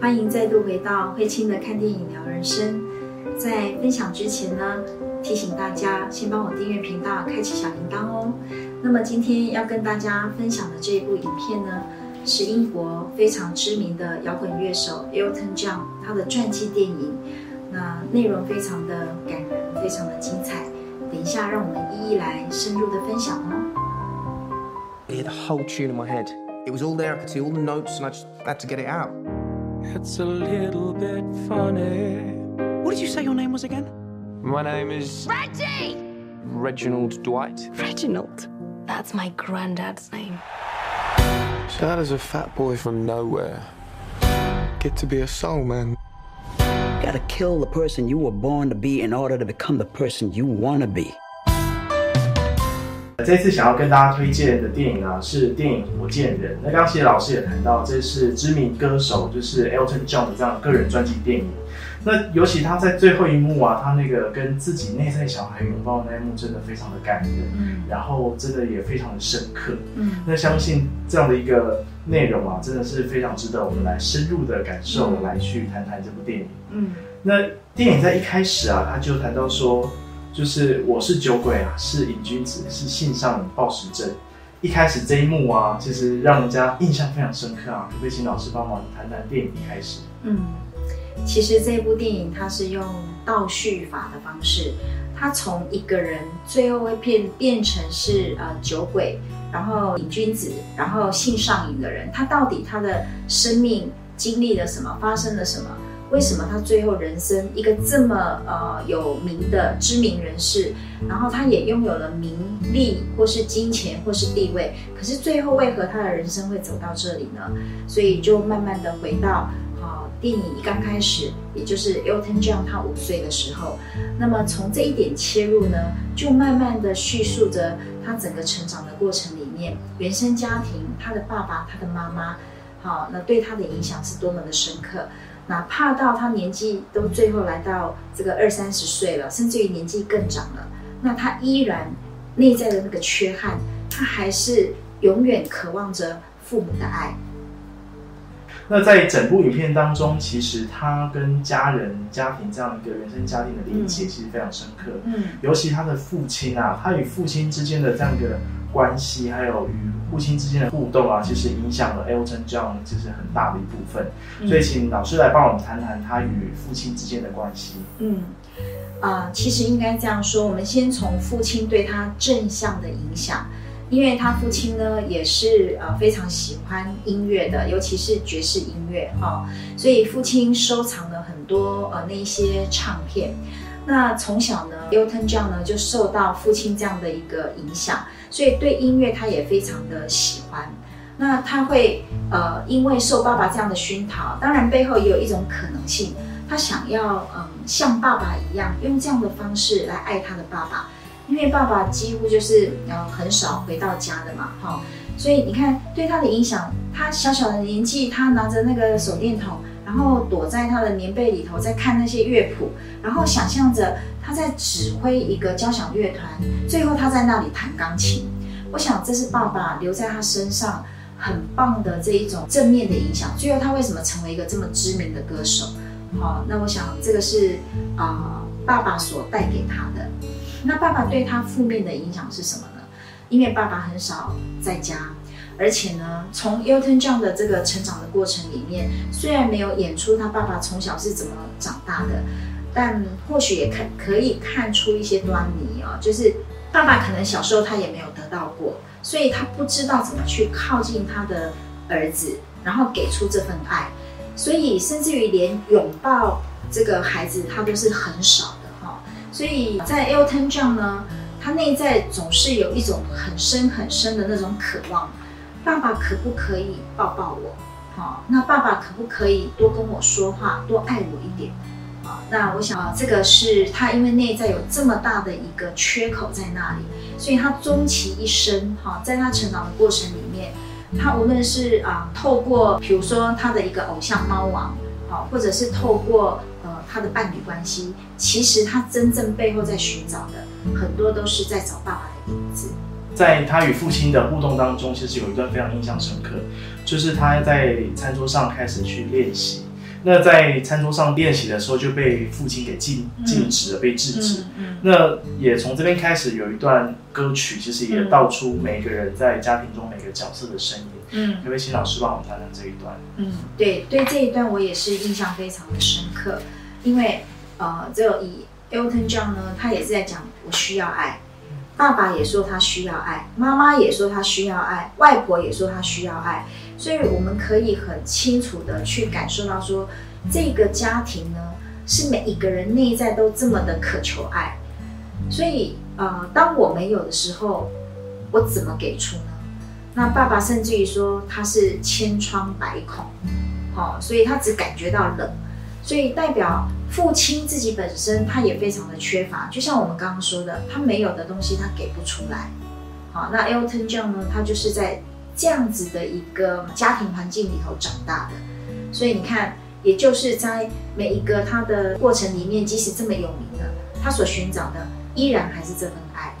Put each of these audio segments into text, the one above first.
欢迎再度回到慧清的看电影聊人生。在分享之前呢，提醒大家先帮我订阅频道，开启小铃铛哦。那么今天要跟大家分享的这一部影片呢，是英国非常知名的摇滚乐手 Elton John 他的传记电影。那内容非常的感人，非常的精彩。等一下，让我们一一来深入的分享哦。I hear the whole tune in my head. It was all there. I could see all the notes, and I just had to get it out. It's a little bit funny. What did you say your name was again? My name is Reggie! Reginald Dwight. Reginald. That's my granddad's name. So how does a fat boy from nowhere get to be a soul man? gotta kill the person you were born to be in order to become the person you wanna be. 这次想要跟大家推荐的电影啊，是电影《火箭人》。那刚刚其实老师也谈到，这是知名歌手就是 Elton John 的这样个人传记电影。那尤其他在最后一幕啊，他那个跟自己内在小孩拥抱的那一幕，真的非常的感人，嗯然后真的也非常的深刻。嗯那相信这样的一个内容啊，真的是非常值得我们来深入的感受，嗯来去谈谈这部电影。嗯那电影在一开始啊，他就谈到说，就是我是酒鬼啊，是瘾君子，是性上瘾暴食症。一开始这一幕啊，其实让人家印象非常深刻啊。可不可以请老师帮忙谈谈电影一开始？嗯，其实这部电影它是用倒叙法的方式，它从一个人最后会变变成是呃酒鬼，然后瘾君子，然后性上瘾的人，他到底他的生命经历了什么，发生了什么？为什么他最后人生一个这么呃有名的知名人士，然后他也拥有了名利或是金钱或是地位，可是最后为何他的人生会走到这里呢？所以就慢慢的回到啊、电影刚开始，也就是 Elton John 他五岁的时候，那么从这一点切入呢，就慢慢的叙述着他整个成长的过程里面，原生家庭，他的爸爸，他的妈妈，好、那对他的影响是多么的深刻。哪怕到他年纪都最后来到这个二三十岁了，甚至于年纪更长了，那他依然内在的那个缺憾，他还是永远渴望着父母的爱。那在整部影片当中，其实他跟家人、家庭这样一个原生家庭的连接，嗯其实非常深刻。嗯尤其他的父亲啊，他与父亲之间的这样一个关系，还有与父亲之间的互动啊，其实影响了 Elton John 就是很大的一部分。所以，请老师来帮我们谈谈他与父亲之间的关系。嗯，啊、其实应该这样说，我们先从父亲对他正向的影响，因为他父亲呢也是呃非常喜欢音乐的，尤其是爵士音乐哈、所以父亲收藏了很多呃那一些唱片。那从小呢，Elton John 呢就受到父亲这样的一个影响，所以对音乐他也非常的喜欢。那他会呃，因为受爸爸这样的熏陶，当然背后也有一种可能性，他想要嗯像爸爸一样，用这样的方式来爱他的爸爸，因为爸爸几乎就是呃很少回到家的嘛，哈、所以你看对他的影响，他小小的年纪，他拿着那个手电筒，然后躲在他的棉被里头，在看那些乐谱，然后想象着他在指挥一个交响乐团，最后他在那里弹钢琴。我想这是爸爸留在他身上很棒的这一种正面的影响。最后他为什么成为一个这么知名的歌手？好、那我想这个是啊、爸爸所带给他的。那爸爸对他负面的影响是什么呢？因为爸爸很少在家，而且呢，从 Elton John 的这个成长的过程里面，虽然没有演出他爸爸从小是怎么长大的，但或许也看可以看出一些端倪啊、就是爸爸可能小时候他也没有得到过，所以他不知道怎么去靠近他的儿子，然后给出这份爱，所以甚至于连拥抱这个孩子他都是很少的哈、所以在 Elton John 呢，他内在总是有一种很深很深的那种渴望，爸爸可不可以抱抱我？好、那爸爸可不可以多跟我说话，多爱我一点？啊，那我想啊，这个是他因为内在有这么大的一个缺口在那里，所以他终其一生哈，在他成长的过程里面，他无论是啊透过比如说他的一个偶像猫王，好，或者是透过呃他的伴侣关系，其实他真正背后在寻找的很多都是在找爸爸的影子。在他与父亲的互动当中，其实有一段非常印象深刻，就是他在餐桌上开始去练习，那在餐桌上练习的时候就被父亲给禁禁止了，被制止。嗯那也从这边开始有一段歌曲，其实也道出每个人在家庭中每个角色的声音。嗯可不可以请老师帮我们谈谈这一段？嗯，对对，这一段我也是印象非常的深刻，因为呃，只有以 Elton John 呢，他也是在讲我需要爱，爸爸也说他需要爱，妈妈也说他需要爱，外婆也说他需要爱，所以我们可以很清楚的去感受到说，这个家庭呢，是每一个人内在都这么的渴求爱，所以呃，当我没有的时候，我怎么给出呢？那爸爸甚至于说他是千疮百孔，好、所以他只感觉到冷，所以代表父亲自己本身他也非常的缺乏，就像我们刚刚说的，他没有的东西他给不出来。好，那 Elton John 呢，他就是在这样子的一个家庭环境里头长大的，所以你看，也就是在每一个他的过程里面，即使这么有名的，他所寻找的依然还是这份爱。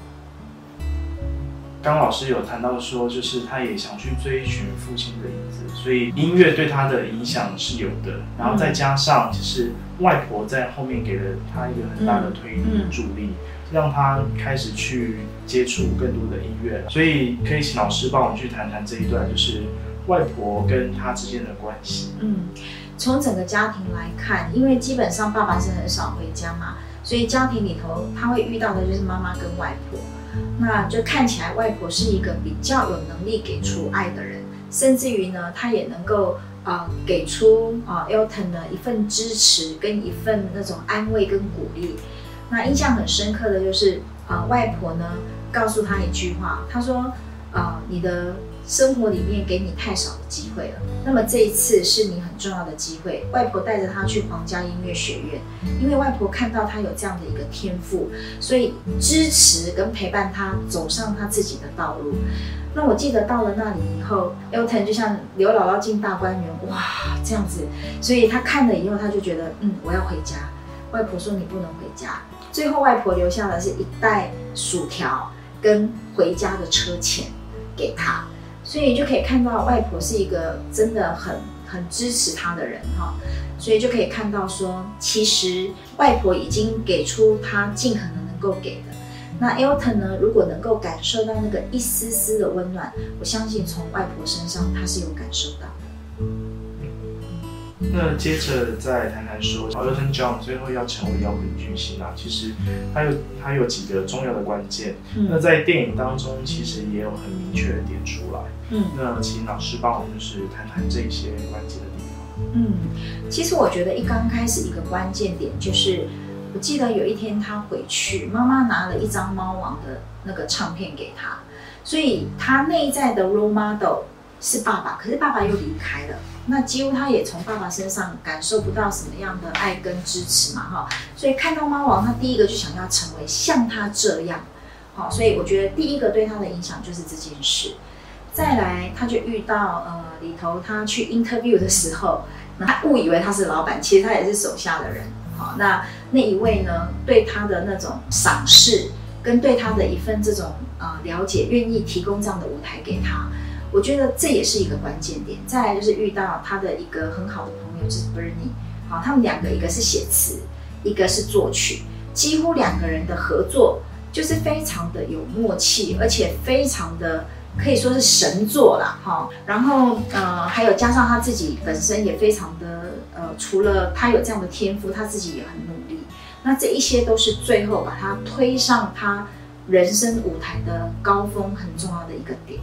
刚老师有谈到说，就是他也想去追寻父亲的影子，所以音乐对他的影响是有的。然后再加上，其实外婆在后面给了他一个很大的推力助力，让他开始去接触更多的音乐。所以可以请老师帮我们去谈谈这一段，就是外婆跟他之间的关系。嗯，从整个家庭来看，因为基本上爸爸是很少回家嘛，所以家庭里头他会遇到的就是妈妈跟外婆。那就看起来外婆是一个比较有能力给出爱的人，甚至于呢，他也能够呃给出啊、Elton 的一份支持跟一份那种安慰跟鼓励。那印象很深刻的就是呃外婆呢告诉他一句话，她说呃你的生活里面给你太少的机会了，那么这一次是你很重要的机会。外婆带着他去皇家音乐学院，因为外婆看到他有这样的一个天赋，所以支持跟陪伴他走上他自己的道路。那我记得到了那里以后，Elton 就像刘姥姥进大观园，哇，这样子，所以他看了以后，他就觉得，嗯，我要回家。外婆说你不能回家，最后外婆留下的是一袋薯条跟回家的车钱给他。所以就可以看到外婆是一个真的很很支持他的人哈，所以就可以看到说，其实外婆已经给出他尽可能能够给的。那 Elton 呢，如果能够感受到那个一丝丝的温暖，我相信从外婆身上他是有感受到的。那接着再谈谈说，Elton John 最后要成为摇滚巨星啊，其实他有他有几个重要的关键。那在电影当中，其实也有很明确的点出来。嗯那请老师帮我们就是谈谈这些关键的地方。嗯，其实我觉得一刚开始一个关键点就是，我记得有一天他回去，妈妈拿了一张猫王的那个唱片给他，所以他内在的 role model 是爸爸，可是爸爸又离开了，那几乎他也从爸爸身上感受不到什么样的爱跟支持嘛，哈，所以看到猫王，他第一个就想要成为像他这样，好，所以我觉得第一个对他的影响就是这件事。再来，他就遇到呃里头他去 interview 的时候，那他误以为他是老板，其实他也是手下的人。好，那那一位呢，对他的那种赏识，跟对他的一份这种呃了解，愿意提供这样的舞台给他，我觉得这也是一个关键点。再来就是遇到他的一个很好的朋友，就是 Bernie，好，他们两个一个是写词，一个是作曲，几乎两个人的合作就是非常的有默契，而且非常的。可以说是神作啦，哈，然后呃，还有加上他自己本身也非常的呃，除了他有这样的天赋，他自己也很努力，那这一些都是最后把他推上他人生舞台的高峰很重要的一个点。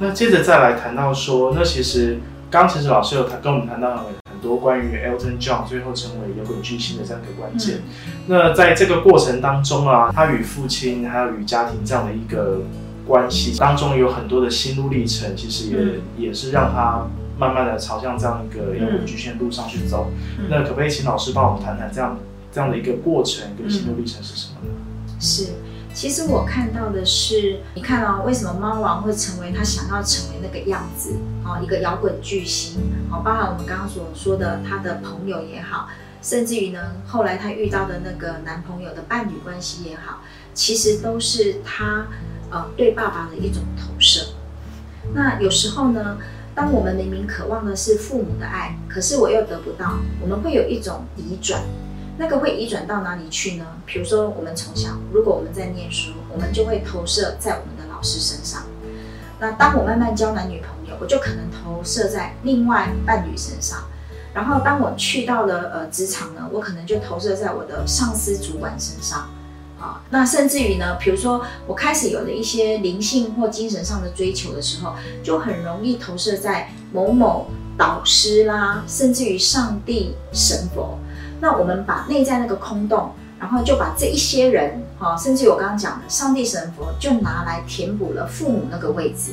那接着再来谈到说，那其实刚其实老师有谈跟我们谈到很多关于 Elton John 最后成为摇滚巨星的这样一个关键。嗯那在这个过程当中啊，他与父亲还有与家庭这样的一个关系当中，有很多的心路历程，其实也、嗯也是让他慢慢的朝向这样一个摇滚巨星的路上去走。嗯那可不可以请老师帮我们谈谈这样这样的一个过程跟心路历程是什么呢？是，其实我看到的是，你看哦，为什么猫王会成为他想要成为那个样子？哦，一个摇滚巨星，哦，包含我们刚刚所说的他的朋友也好，甚至于呢，后来他遇到的那个男朋友的伴侣关系也好，其实都是他呃对爸爸的一种投射。那有时候呢，当我们明明渴望的是父母的爱，可是我又得不到，我们会有一种移转。那个会移转到哪里去呢？比如说，我们从小，如果我们在念书，我们就会投射在我们的老师身上。那当我慢慢交男女朋友，我就可能投射在另外伴侣身上。然后当我去到了呃职场呢，我可能就投射在我的上司主管身上。啊，那甚至于呢，比如说我开始有了一些灵性或精神上的追求的时候，就很容易投射在某某导师啦，甚至于上帝、神佛。那我们把内在那个空洞，然后就把这一些人，哈，甚至我刚刚讲的上帝、神佛，就拿来填补了父母那个位置。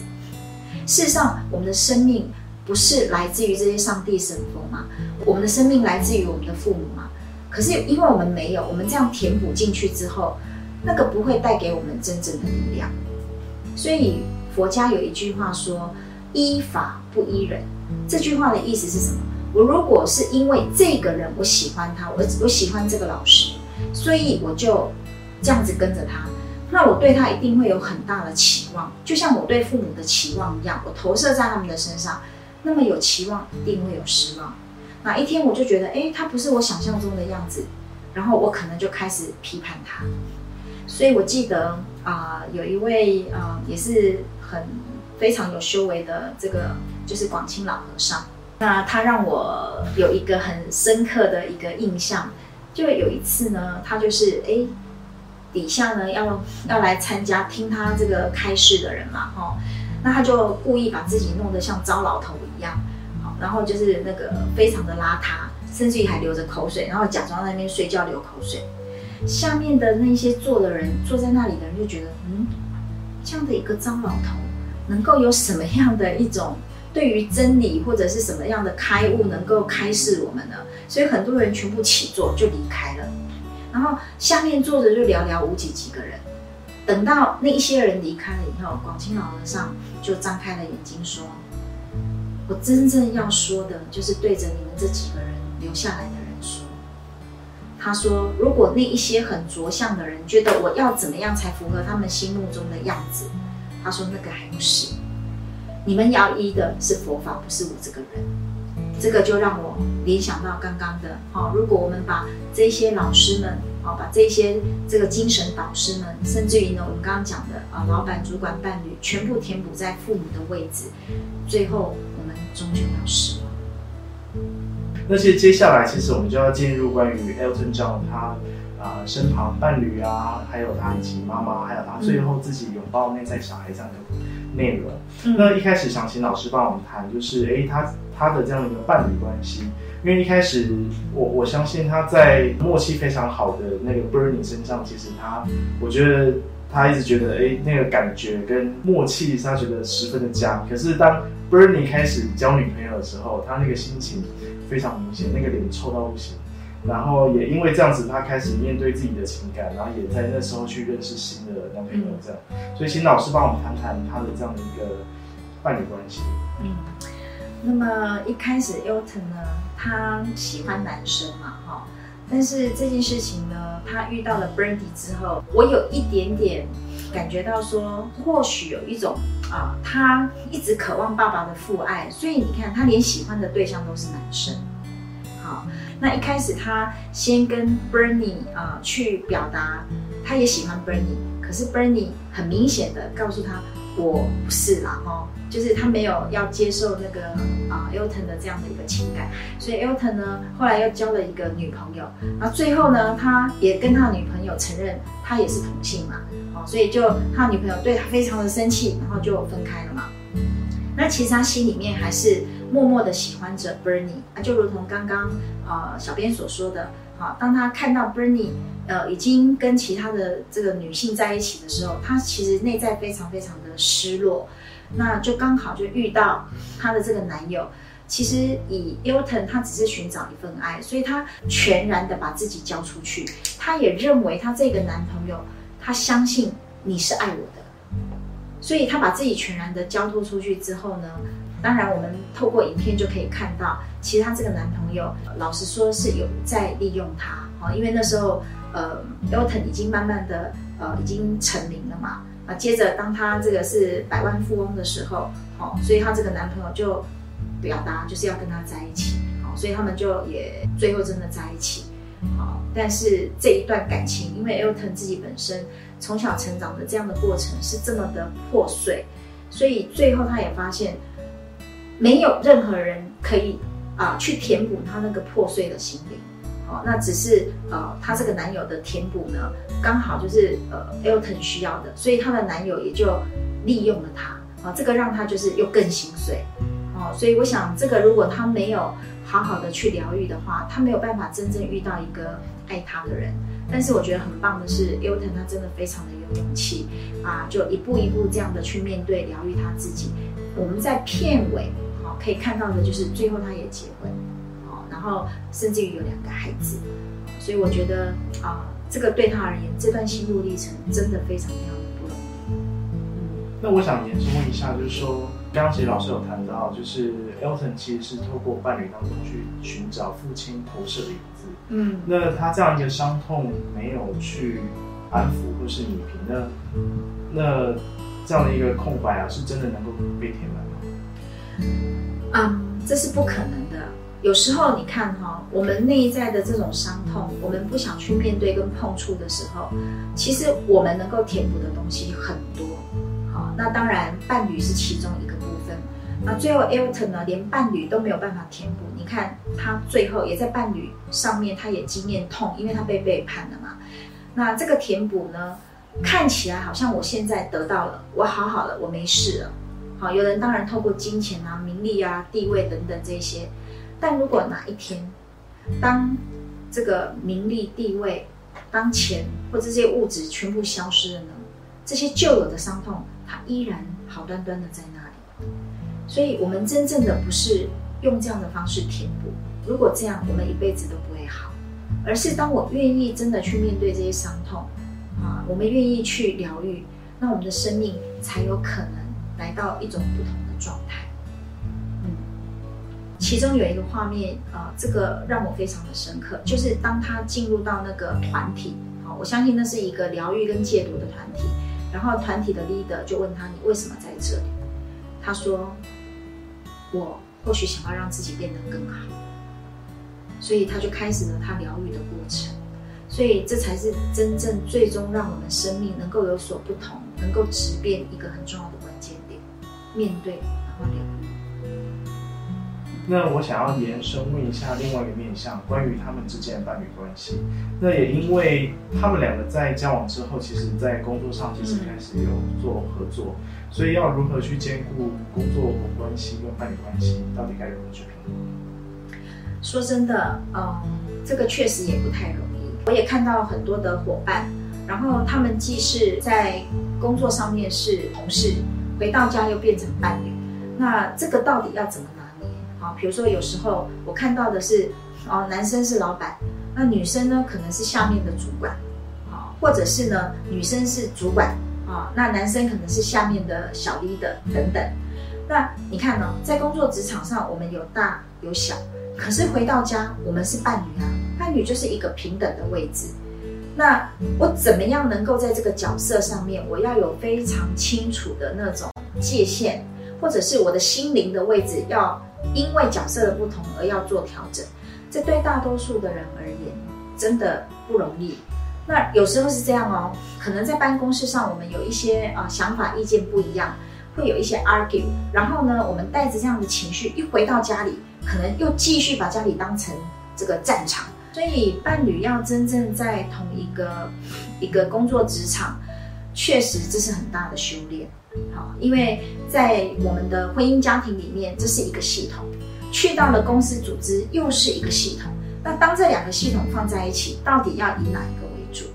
事实上，我们的生命不是来自于这些上帝、神佛吗？我们的生命来自于我们的父母吗？可是因为我们没有，我们这样填补进去之后，那个不会带给我们真正的力量。所以佛家有一句话说：“依法不依人。”这句话的意思是什么？我如果是因为这个人我喜欢他，我我喜欢这个老师，所以我就这样子跟着他，那我对他一定会有很大的期望，就像我对父母的期望一样，我投射在他们的身上，那么有期望一定会有失望。哪一天我就觉得，哎，他不是我想象中的样子，然后我可能就开始批判他。所以我记得啊，有一位啊，也是很非常有修为的这个，就是广清老和尚。那他让我有一个很深刻的一个印象，就有一次呢，他就是哎，底下呢要要来参加听他这个开示的人嘛，哦，那他就故意把自己弄得像糟老头一样，好，然后就是那个非常的邋遢，甚至于还流着口水，然后假装在那边睡觉流口水。下面的那些坐的人，坐在那里的人就觉得，嗯，这样的一个糟老头，能够有什么样的一种？对于真理或者是什么样的开悟能够开示我们呢？所以很多人全部起坐就离开了，然后下面坐着就寥寥无几几个人。等到那一些人离开了以后，广清老和尚就张开了眼睛说：“我真正要说的就是对着你们这几个人留下来的人说。他说，如果那一些很着相的人觉得我要怎么样才符合他们心目中的样子，他说那个还不是。”你们要依的是佛法，不是我这个人。这个就让我联想到刚刚的，好，如果我们把这些老师们，好，把这些这个精神导师们，甚至于呢，我们刚刚讲的啊，老板、主管、伴侣，全部填补在父母的位置，最后我们终究要失望。那其实接下来，其实我们就要进入关于 Elton John 他啊身旁伴侣啊，还有他以及妈妈，还有他最后自己拥抱内在小孩这样的。内容，那一开始想请老师帮我们谈，就是哎，他他的这样的一个伴侣关系，因为一开始我我相信他在默契非常好的那个 Bernie 身上，其实他我觉得他一直觉得哎，那个感觉跟默契，他觉得十分的佳。可是当 Bernie 开始交女朋友的时候，他那个心情非常明显，那个脸臭到不行。然后也因为这样子，他开始面对自己的情感，然后也在那时候去认识新的男朋友，这样。所以请老师帮我们谈谈他的这样的一个伴侣关系。嗯，那么一开始 Elton 呢，他喜欢男生嘛，哈，但是这件事情呢，他遇到了 Brandy 之后，我有一点点感觉到说，或许有一种啊，他一直渴望爸爸的父爱，所以你看，他连喜欢的对象都是男生。好，那一开始他先跟 Bernie 啊去表达，他也喜欢 Bernie，可是 Bernie 很明显的告诉他，我不是啦，哈，就是他没有要接受那个啊 Elton 的这样的一个情感，所以 Elton 呢后来又交了一个女朋友，然后最后呢他也跟他女朋友承认他也是同性嘛，哦，所以就他女朋友对他非常的生气，然后就分开了嘛。那其实他心里面还是。默默的喜欢着 Bernie 啊，就如同刚刚呃小编所说的，好，当他看到 Bernie 呃已经跟其他的这个女性在一起的时候，他其实内在非常非常的失落。那就刚好就遇到他的这个男友，其实以 Elton 他只是寻找一份爱，所以他全然的把自己交出去。他也认为他这个男朋友，他相信你是爱我的，所以他把自己全然的交托出去之后呢？当然，我们透过影片就可以看到，其实她这个男朋友，老实说是有在利用她啊，因为那时候，呃，Elton 已经慢慢的呃已经成名了嘛，啊，接着当她这个是百万富翁的时候，好、所以她这个男朋友就表达就是要跟她在一起，好、所以他们就也最后真的在一起，好、但是这一段感情，因为 Elton 自己本身从小成长的这样的过程是这么的破碎，所以最后他也发现，没有任何人可以啊、去填补他那个破碎的心灵。哦，那只是呃，她这个男友的填补呢，刚好就是呃 Elton 需要的，所以她的男友也就利用了她，啊、这个让她就是又更心碎，哦，所以我想这个如果她没有好好的去疗愈的话，她没有办法真正遇到一个爱她的人。但是我觉得很棒的是，Elton 他真的非常的有勇气啊，就一步一步这样的去面对疗愈他自己。我们在片尾好、可以看到的就是最后他也结婚，哦，然后甚至于有两个孩子，所以我觉得啊，这个对他而言，这段心路历程真的非常非常的不容易。那我想延伸问一下，就是说，刚刚其实老师有谈到，就是 Elton 其实是透过伴侣当中去寻找父亲投射的影子。嗯，那他这样一个伤痛没有去安抚或是弥平，那那这样的一个空白啊，是真的能够被填满吗？啊，这是不可能的。有时候你看哈、我们内在的这种伤痛，我们不想去面对跟碰触的时候，其实我们能够填补的东西很多。好，那当然伴侣是其中一个部分。那最后 Elton 呢，连伴侣都没有办法填补。你看他最后也在伴侣上面，他也经验痛，因为他被背叛了嘛。那这个填补呢，看起来好像我现在得到了，我好好了，我没事了。好，有人当然透过金钱啊、名利啊、地位等等这些，但如果哪一天，当这个名利、地位、当钱或者这些物质全部消失了呢？这些旧有的伤痛，它依然好端端的在那里。所以，我们真正的不是用这样的方式填补，如果这样，我们一辈子都不会好，而是当我愿意真的去面对这些伤痛，啊，我们愿意去疗愈，那我们的生命才有可能来到一种不同的状态。其中有一个画面，啊，这个让我非常的深刻，就是当他进入到那个团体，啊，我相信那是一个疗愈跟戒毒的团体，然后团体的 leader 就问他你为什么在这里？他说，我或许想要让自己变得更好，所以他就开始了他疗愈的过程。所以这才是真正最终让我们生命能够有所不同，能够质变一个很重要的。面对，然后疗愈。那我想要延伸问一下另外一个面向，关于他们之间的伴侣关系。那也因为他们两个在交往之后，其实在工作上其实开始有做合作，所以要如何去兼顾工作关系跟伴侣关系，到底该如何去平衡？说真的，嗯，这个确实也不太容易。我也看到很多的伙伴，然后他们既是在工作上面是同事，回到家又变成伴侣，那这个到底要怎么拿捏？好，比如说有时候我看到的是，哦，男生是老板，那女生呢可能是下面的主管，啊，或者是呢女生是主管，啊，那男生可能是下面的小 leader 等等。那你看呢、在工作职场上，我们有大有小，可是回到家，我们是伴侣啊，伴侣就是一个平等的位置。那我怎么样能够在这个角色上面，我要有非常清楚的那种界限，或者是我的心灵的位置，要因为角色的不同而要做调整。这对大多数的人而言，真的不容易。那有时候是这样哦，可能在办公室上，我们有一些啊、想法、意见不一样，会有一些 argue，然后呢，我们带着这样的情绪一回到家里，可能又继续把家里当成这个战场。所以伴侣要真正在同一个一个工作职场，确实这是很大的修炼。好，因为在我们的婚姻家庭里面，这是一个系统；去到了公司组织，又是一个系统。那当这两个系统放在一起，到底要以哪一个为主，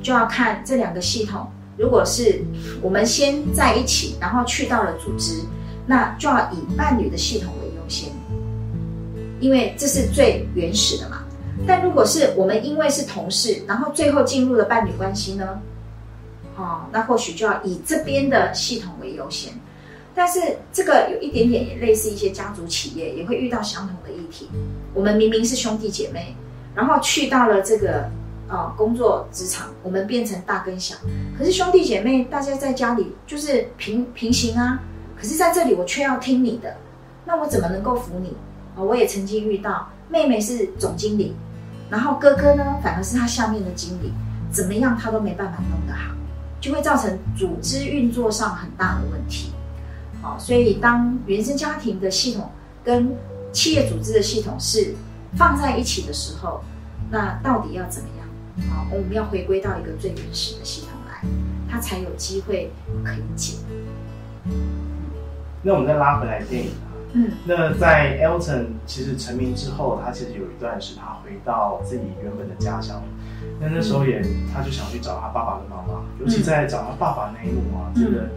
就要看这两个系统。如果是我们先在一起，然后去到了组织，那就要以伴侣的系统为优先，因为这是最原始的嘛。但如果是我们因为是同事，然后最后进入了伴侣关系呢？哦，那或许就要以这边的系统为优先。但是这个有一点点也类似一些家族企业，也会遇到相同的议题。我们明明是兄弟姐妹，然后去到了这个啊、工作职场，我们变成大跟小。可是兄弟姐妹，大家在家里就是平平行啊。可是在这里，我却要听你的，那我怎么能够服你？啊、我也曾经遇到，妹妹是总经理，然后哥哥呢，反而是他下面的经理，怎么样他都没办法弄得好，就会造成组织运作上很大的问题。好，所以当原生家庭的系统跟企业组织的系统是放在一起的时候，那到底要怎么样？好，我们要回归到一个最原始的系统来，它才有机会可以解。那我们再拉回来电影，嗯那在 Elton 其实成名之后，他其实有一段是他回到自己原本的家乡，那那时候也他就想去找他爸爸跟妈妈，尤其在找他爸爸那一幕啊，嗯这个。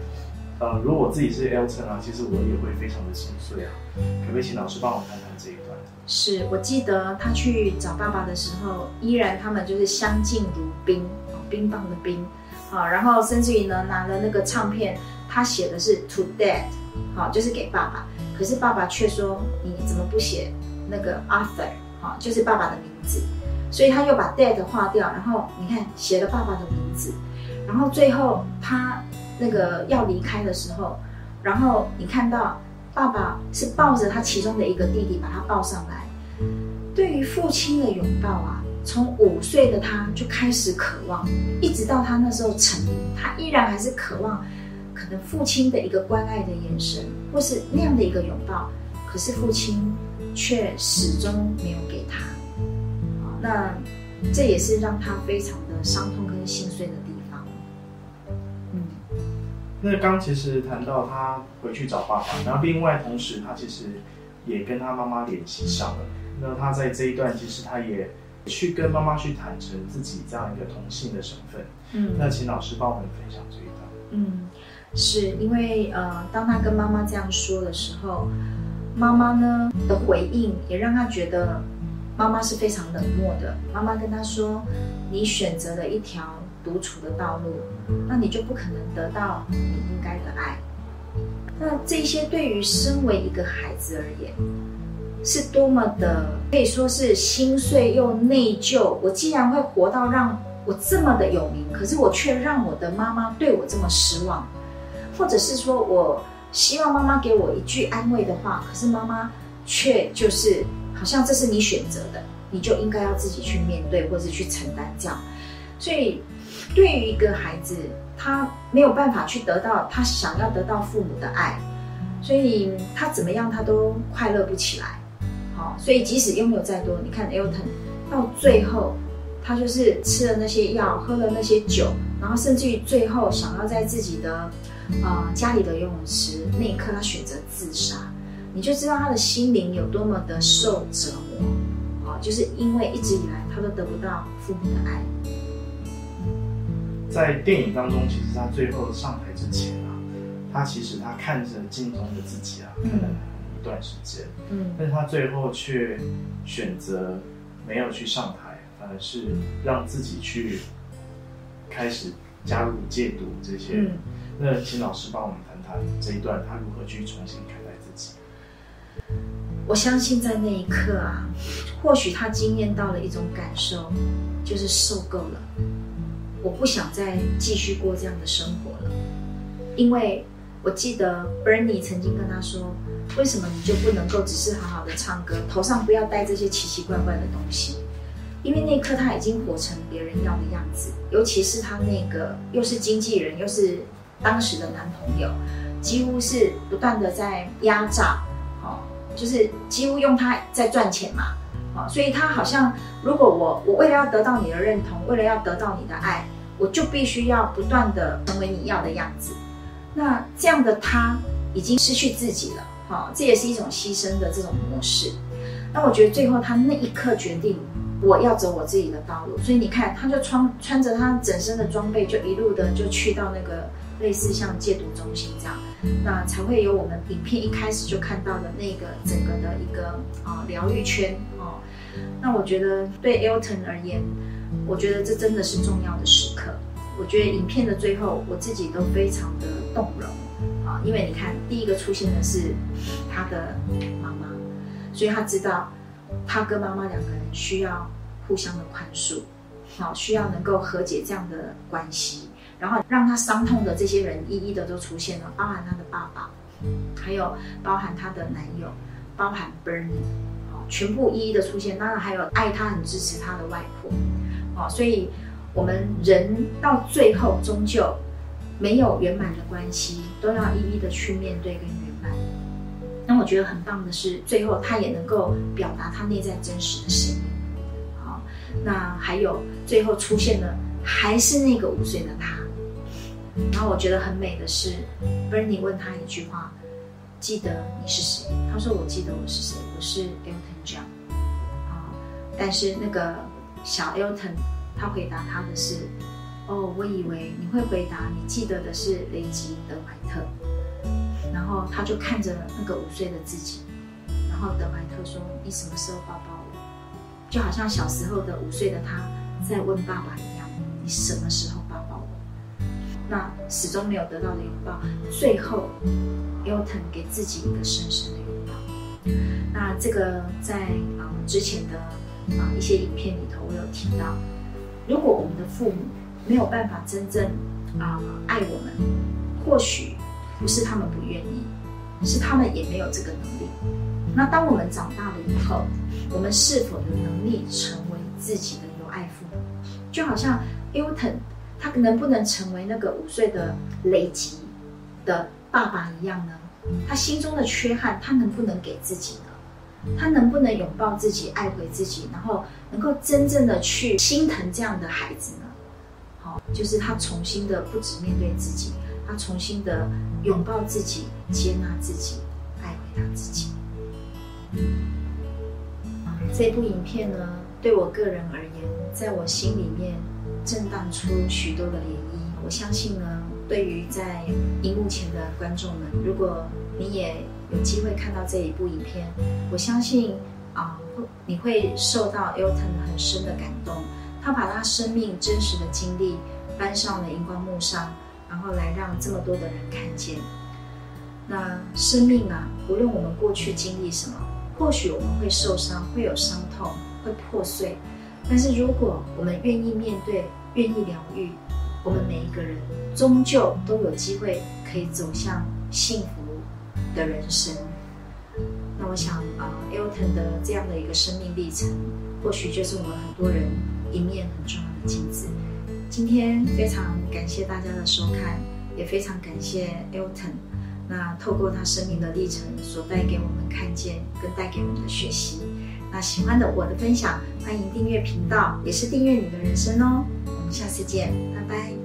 呃，如果我自己是 Elton 啊，其实我也会非常的心碎啊。可不可以请老师帮我看看这一段？是我记得他去找爸爸的时候，依然他们就是相敬如宾，哦冰棒的冰，好，然后甚至于呢拿了那个唱片，他写的是 To Dad，好，就是给爸爸，可是爸爸却说你怎么不写那个 Arthur，好，就是爸爸的名字，所以他又把 Dad 划掉，然后你看写了爸爸的名字，然后最后他那个要离开的时候，然后你看到爸爸是抱着他其中的一个弟弟，把他抱上来。对于父亲的拥抱啊，从五岁的他就开始渴望，一直到他那时候成名，他依然还是渴望可能父亲的一个关爱的眼神，或是那样的一个拥抱。可是父亲却始终没有给他。啊，那这也是让他非常的伤痛跟心碎的地方。嗯。那刚其实谈到他回去找爸爸，然后另外同时他其实也跟他妈妈联系上了。那他在这一段其实他也去跟妈妈去坦诚自己这样一个同性的身份。嗯那请老师帮我们分享这一段。嗯，是因为呃，当他跟妈妈这样说的时候，妈妈呢的回应也让他觉得妈妈是非常冷漠的。妈妈跟他说：“你选择了一条独处的道路，那你就不可能得到你应该的爱。”那这些对于身为一个孩子而言，是多么的可以说是心碎又内疚。我既然会活到让我这么的有名，可是我却让我的妈妈对我这么失望，或者是说我希望妈妈给我一句安慰的话，可是妈妈却就是好像这是你选择的，你就应该要自己去面对或者去承担这样。所以对于一个孩子，他没有办法去得到他想要得到父母的爱，所以他怎么样他都快乐不起来。好，所以即使拥有再多，你看 Elton 到最后。他就是吃了那些药，喝了那些酒，然后甚至于最后想要在自己的、呃、家里的游泳池那一刻，他选择自杀，你就知道他的心灵有多么的受折磨啊！就是因为一直以来他都得不到父母的爱。在电影当中，其实他最后上台之前啊，他其实他看着镜中的自己啊，看了一段时间，嗯但是他最后却选择没有去上台。反而是让自己去开始加入戒毒这些。那请老师帮我们谈谈这一段，他如何去重新看待自己。我相信在那一刻啊，或许他经验到了一种感受，就是受够了，我不想再继续过这样的生活了。因为我记得 Bernie 曾经跟他说：“为什么你就不能够只是好好的唱歌，头上不要戴这些奇奇怪怪的东西？”因为那一刻他已经活成别人要的样子，尤其是他那个又是经纪人又是当时的男朋友，几乎是不断的在压榨，哦，就是几乎用他在赚钱嘛，哦，所以他好像如果我我为了要得到你的认同，为了要得到你的爱，我就必须要不断的成为你要的样子。那这样的他已经失去自己了，好、这也是一种牺牲的这种模式。那我觉得最后他那一刻决定。我要走我自己的道路，所以你看，他就穿穿着他整身的装备，就一路的就去到那个类似像戒毒中心这样，那才会有我们影片一开始就看到的那个整个的一个啊疗愈圈哦。那我觉得对 Elton 而言，我觉得这真的是重要的时刻。我觉得影片的最后，我自己都非常的动容啊，因为你看，第一个出现的是他的妈妈，所以他知道他跟妈妈两个人需要。互相的宽恕，好需要能够和解这样的关系，然后让他伤痛的这些人一一的都出现了，包含他的爸爸，还有包含他的男友，包含 Bernie，全部一一的出现。当然还有爱他、很支持他的外婆，哦，所以我们人到最后终究没有圆满的关系，都要一一的去面对跟圆满。那我觉得很棒的是，最后他也能够表达他内在真实的声音。好，那还有最后出现的还是那个五岁的他。然后我觉得很美的是，Bernie 问他一句话：“记得你是谁？”他说：“我记得我是谁，我是 Elton John。”啊，但是那个小 Elton 他回答他的是：“哦，我以为你会回答你记得的是雷吉德怀特。”然后他就看着那个五岁的自己，然后德怀特说：“你什么时候抱抱我？”就好像小时候的五岁的他在问爸爸一样：“你什么时候？”那始终没有得到的拥抱，最后 Elton 给自己一个深深的拥抱。那这个在啊、呃之前的啊、一些影片里头，我有提到，如果我们的父母没有办法真正啊、爱我们，或许不是他们不愿意，是他们也没有这个能力。那当我们长大了以后，我们是否有能力成为自己的有爱父母？就好像 Elton，他能不能成为那个五岁的雷吉的爸爸一样呢？他心中的缺憾，他能不能给自己呢？他能不能拥抱自己，爱回自己，然后能够真正的去心疼这样的孩子呢？好，就是他重新的不止面对自己，他重新的拥抱自己，接纳自己，爱回他自己。这部影片呢，对我个人而言，在我心里面震荡出许多的涟漪。我相信呢，对于在荧幕前的观众们，如果你也有机会看到这一部影片，我相信啊，会你会受到 Elton 很深的感动。他把他生命真实的经历搬上了荧光幕上，然后来让这么多的人看见。那生命啊，无论我们过去经历什么，或许我们会受伤，会有伤痛，会破碎。但是如果我们愿意面对，愿意疗愈，我们每一个人终究都有机会可以走向幸福的人生。那我想、呃、，Elton 的这样的一个生命历程，或许就是我们很多人一面很重要的镜子。今天非常感谢大家的收看，也非常感谢 Elton。那透过他生命的历程所带给我们看见跟带给我们的学习，那喜欢的我的分享，欢迎订阅频道，也是订阅你的人生哦。我们下次见，拜拜。